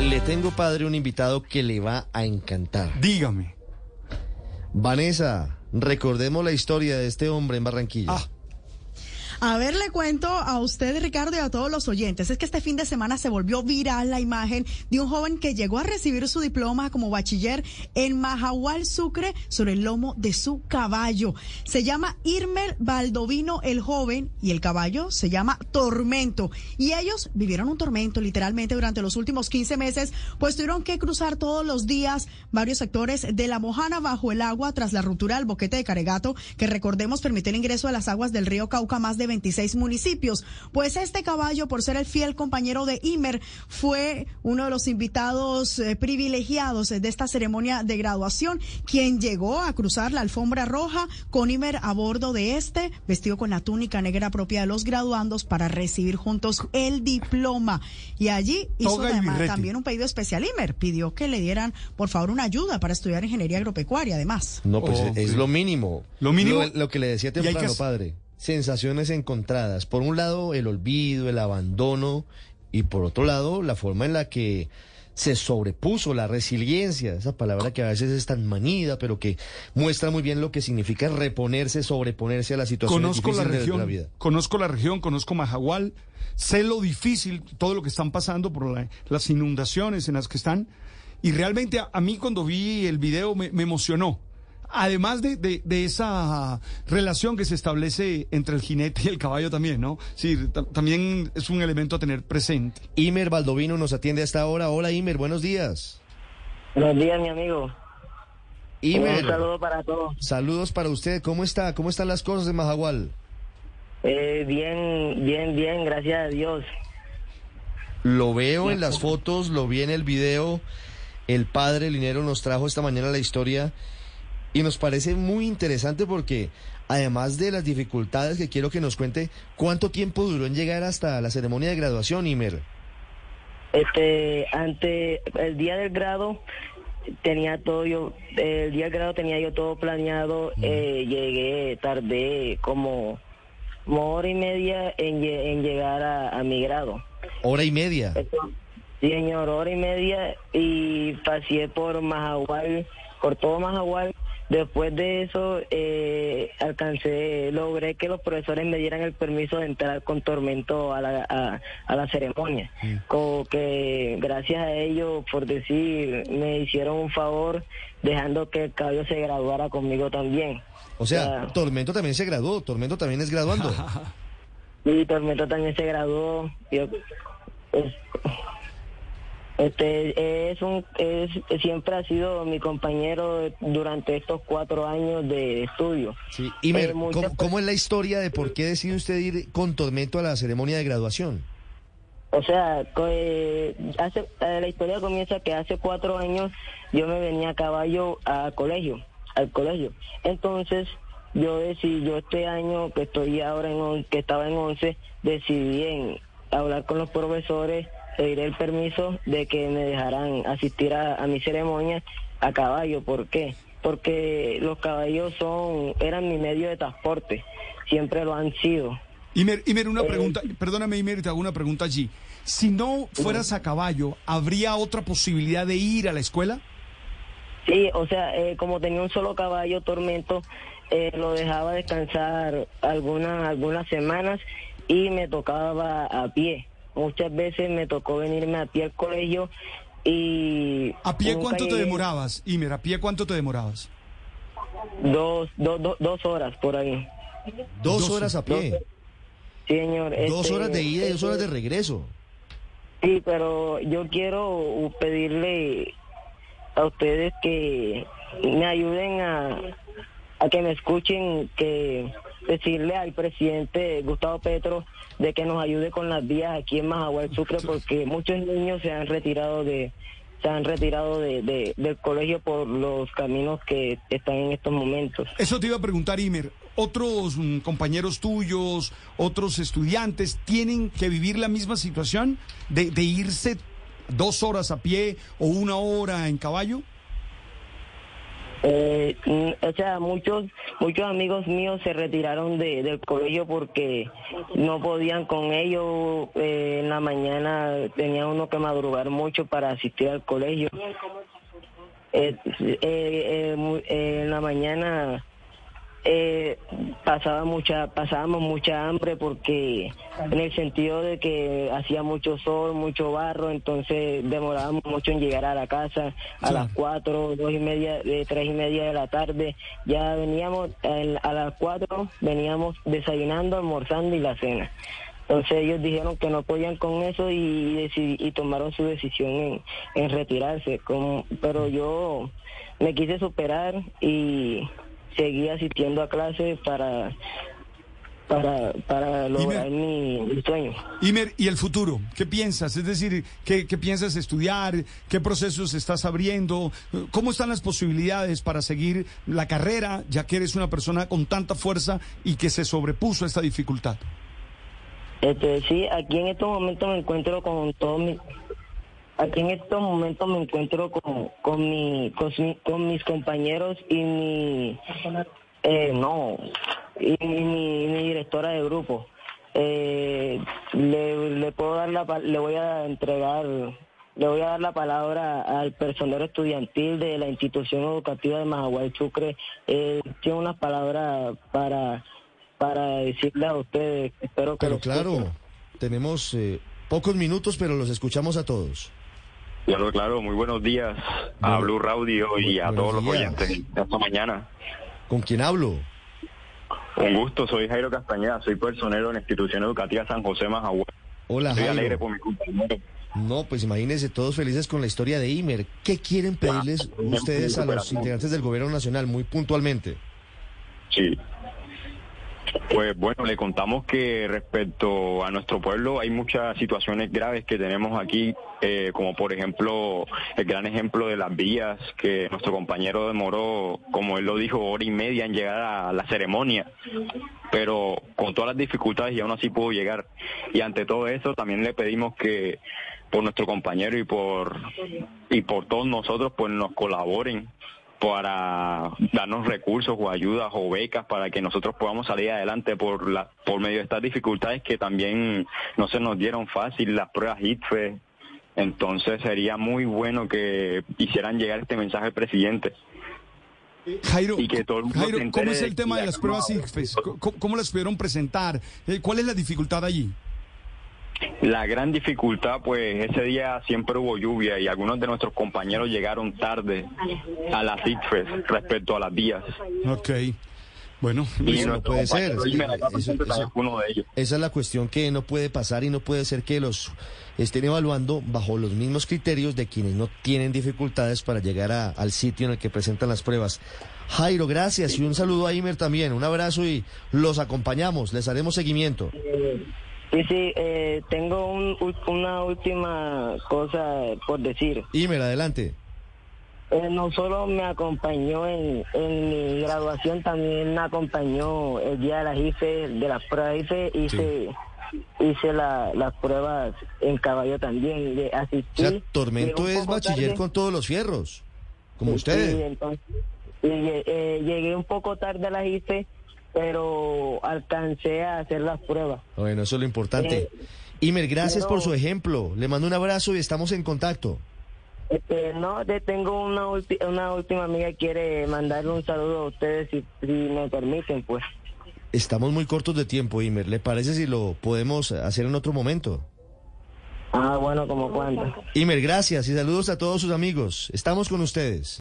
Le tengo, padre, un invitado que le va a encantar. Dígame. Vanessa, recordemos la historia de este hombre en Barranquilla. Ah, A ver, le cuento a usted, Ricardo, y a todos los oyentes. Es que este fin de semana se volvió viral la imagen de un joven que llegó a recibir su diploma como bachiller en Majahual, Sucre, sobre el lomo de su caballo. Se llama Irmer Baldovino el joven y el caballo se llama Tormento. Y ellos vivieron un tormento literalmente durante los últimos 15 meses, pues tuvieron que cruzar todos los días varios sectores de la Mojana bajo el agua tras la ruptura del boquete de Caregato, que recordemos permite el ingreso a las aguas del río Cauca más de 26 municipios. Pues este caballo, por ser el fiel compañero de Imer, fue uno de los invitados eh, privilegiados de esta ceremonia de graduación, quien llegó a cruzar la alfombra roja con Imer a bordo de este, vestido con la túnica negra propia de los graduandos para recibir juntos el diploma. Y allí hizo además también un pedido especial. Imer pidió que le dieran, por favor, una ayuda para estudiar ingeniería agropecuaria, además. No, pues Oh, es lo mínimo. Lo mínimo. Lo, lo que le decía temprano, que- padre. Sensaciones encontradas. Por un lado, el olvido, el abandono. Y por otro lado, la forma en la que se sobrepuso la resiliencia, esa palabra que a veces es tan manida, pero que muestra muy bien lo que significa reponerse, sobreponerse a las situaciones conozco la difíciles de región, la vida. conozco la región, conozco Majagual, sé lo difícil, todo lo que están pasando por la- las inundaciones en las que están. Y realmente a, a mí cuando vi el video me, me emocionó. Además de, de- de esa relación que se establece entre el jinete y el caballo también, ¿no? Sí, ta- también es un elemento a tener presente. Imer Baldovino nos atiende hasta ahora. Hola, Imer, buenos días. Buenos días, mi amigo. Imer, Un saludo para todos. saludos para usted. ¿Cómo está? ¿Cómo están las cosas en Majagual? Eh, bien, bien, bien, gracias a Dios. Lo veo en las fotos, lo vi en el video. El padre Linero nos trajo esta mañana la historia y nos parece muy interesante porque además de las dificultades que quiero que nos cuente, ¿cuánto tiempo duró en llegar hasta la ceremonia de graduación, Imer? Este, ante el día del grado tenía todo yo, el día del grado tenía yo todo planeado. eh, llegué, tardé como, como hora y media en, lle- en llegar a, a mi grado. Hora y media. Sí, señor, hora y media y pasé por Majagual, por todo Majagual. Después de eso, eh, alcancé, logré que los profesores me dieran el permiso de entrar con tormento a la, a, a la ceremonia. Como que gracias a ellos, por decir, me hicieron un favor dejando que el caballo se graduara conmigo también. O sea. Tormento también se graduó, Tormento también es graduando. Y Tormento también se graduó. Yo, es- este es un es, siempre ha sido mi compañero durante estos cuatro años de estudio. Sí. Eh, muchas ¿cómo, es la historia de por qué decide usted ir con Tormento a la ceremonia de graduación? O sea, eh, hace, eh, la historia comienza que hace cuatro años yo me venía a caballo a colegio, al colegio. Entonces yo decidí, yo este año que estoy ahora en, que estaba en 11, decidí en hablar con los profesores, pedir el permiso de que me dejaran asistir a, a mi ceremonia a caballo. ¿Por qué? Porque los caballos son, eran mi medio de transporte, siempre lo han sido. Imer, Imer, una Eh, pregunta, perdóname Imer, te hago una pregunta allí. Si no fueras a caballo, ¿habría otra posibilidad de ir a la escuela? Sí, o sea, eh, como tenía un solo caballo, Tormento, eh, lo dejaba descansar algunas algunas semanas y me tocaba a pie. Muchas veces me tocó venirme a pie al colegio y... ¿A pie cuánto te demorabas? Imer, ¿a pie cuánto te demorabas? Dos, dos, dos, dos horas por ahí. Dos, Dos- horas a pie, Sí, señor. dos este, horas de ida y dos horas de regreso. Sí, pero yo quiero pedirle a ustedes que me ayuden a, a que me escuchen, que decirle al presidente Gustavo Petro de que nos ayude con las vías aquí en Majagual Sucre porque muchos niños se han retirado de se han retirado de, de- del colegio por los caminos que están en estos momentos. Eso te iba a preguntar, Imer. ¿Otros mm, compañeros tuyos, otros estudiantes, tienen que vivir la misma situación de, de irse dos horas a pie o una hora en caballo? Eh, o sea, muchos muchos amigos míos se retiraron de, del colegio porque no podían con ellos. Eh, en la mañana tenía uno que madrugar mucho para asistir al colegio. Eh, eh, eh, eh, en la mañana eh, pasaba mucha pasábamos mucha hambre porque en el sentido de que hacía mucho sol mucho barro entonces demorábamos mucho en llegar a la casa a Sí. las cuatro dos y media de tres y media de la tarde ya veníamos a las cuatro veníamos desayunando almorzando y la cena entonces ellos dijeron que no podían con eso y, y tomaron su decisión en, en retirarse. Como- pero yo me quise superar y seguí asistiendo a clases para para para lograr mi, mi sueño. Imer, ¿y el futuro? ¿Qué piensas? Es decir, ¿qué, qué piensas estudiar? ¿Qué procesos estás abriendo? ¿Cómo están las posibilidades para seguir la carrera, ya que eres una persona con tanta fuerza y que se sobrepuso a esta dificultad? Este, sí, aquí en estos momentos me encuentro con todos mis aquí en estos momentos me encuentro con con mi con, mi- con mis compañeros y mi eh, no y mi, mi directora de grupo eh, le, le puedo dar la le voy a entregar le voy a dar la palabra al personero estudiantil de la institución educativa de Majagual Sucre. Eh, tiene unas palabras para para decirle a ustedes. Espero que Pero claro, escuchen. tenemos eh, pocos minutos, pero los escuchamos a todos. Claro, claro, muy buenos días a Blue Radio y a todos los oyentes esta mañana. ¿Con quién hablo? Un gusto, soy Jairo Castañeda, soy personero en la institución educativa San José Majagüey. Hola, Estoy alegre Jairo. por mi compañero. No, pues imagínense, todos felices con la historia de Imer. ¿Qué quieren pedirles Ah, ustedes a los integrantes del gobierno nacional, muy puntualmente? Sí. Pues bueno, le contamos que respecto a nuestro pueblo hay muchas situaciones graves que tenemos aquí, eh, como por ejemplo el gran ejemplo de las vías, que nuestro compañero demoró, como él lo dijo, hora y media en llegar a la ceremonia, pero con todas las dificultades y aún así pudo llegar. Y ante todo eso también le pedimos que por nuestro compañero y por y por todos nosotros pues nos colaboren para darnos recursos o ayudas o becas para que nosotros podamos salir adelante por la por medio de estas dificultades que también no se nos dieron fácil las pruebas ITFE entonces sería muy bueno que hicieran llegar este mensaje al presidente Jairo, Y que todo el mundo Jairo, ¿cómo es el tema de las pruebas ICFES? ¿Cómo, cómo las pudieron presentar? Eh, ¿Cuál es la dificultad allí? La gran dificultad, pues ese día siempre hubo lluvia y algunos de nuestros compañeros llegaron tarde a las ITFES respecto a las vías. Ok. Bueno, Y Eso no puede ser. Eso- eso- uno de ellos. Esa es la cuestión que no puede pasar y no puede ser que los estén evaluando bajo los mismos criterios de quienes no tienen dificultades para llegar a- al sitio en el que presentan las pruebas. Jairo, gracias y un saludo a Imer también. Un abrazo y los acompañamos, les haremos seguimiento. Sí, sí, eh, tengo un, una última cosa por decir. Imer, adelante. Eh, no solo me acompañó en, en mi graduación, también me acompañó el día de las IFE, de las pruebas IFE, hice, hice la- las pruebas en caballo también, de O asistir. sea, Tormento es bachiller tarde. con todos los fierros, como Sí, ustedes. entonces, y lle- eh, llegué un poco tarde a las IFE, pero alcancé a hacer las pruebas. Bueno, eso es lo importante. Eh, Imer, gracias por su ejemplo. Le mando un abrazo y estamos en contacto. Este, no, te tengo una, ulti- una última amiga que quiere mandarle un saludo a ustedes, si, si me permiten, pues. Estamos muy cortos de tiempo, Imer. ¿Le parece si lo podemos hacer en otro momento? Ah, bueno, como cuando. Imer, gracias y saludos a todos sus amigos. Estamos con ustedes.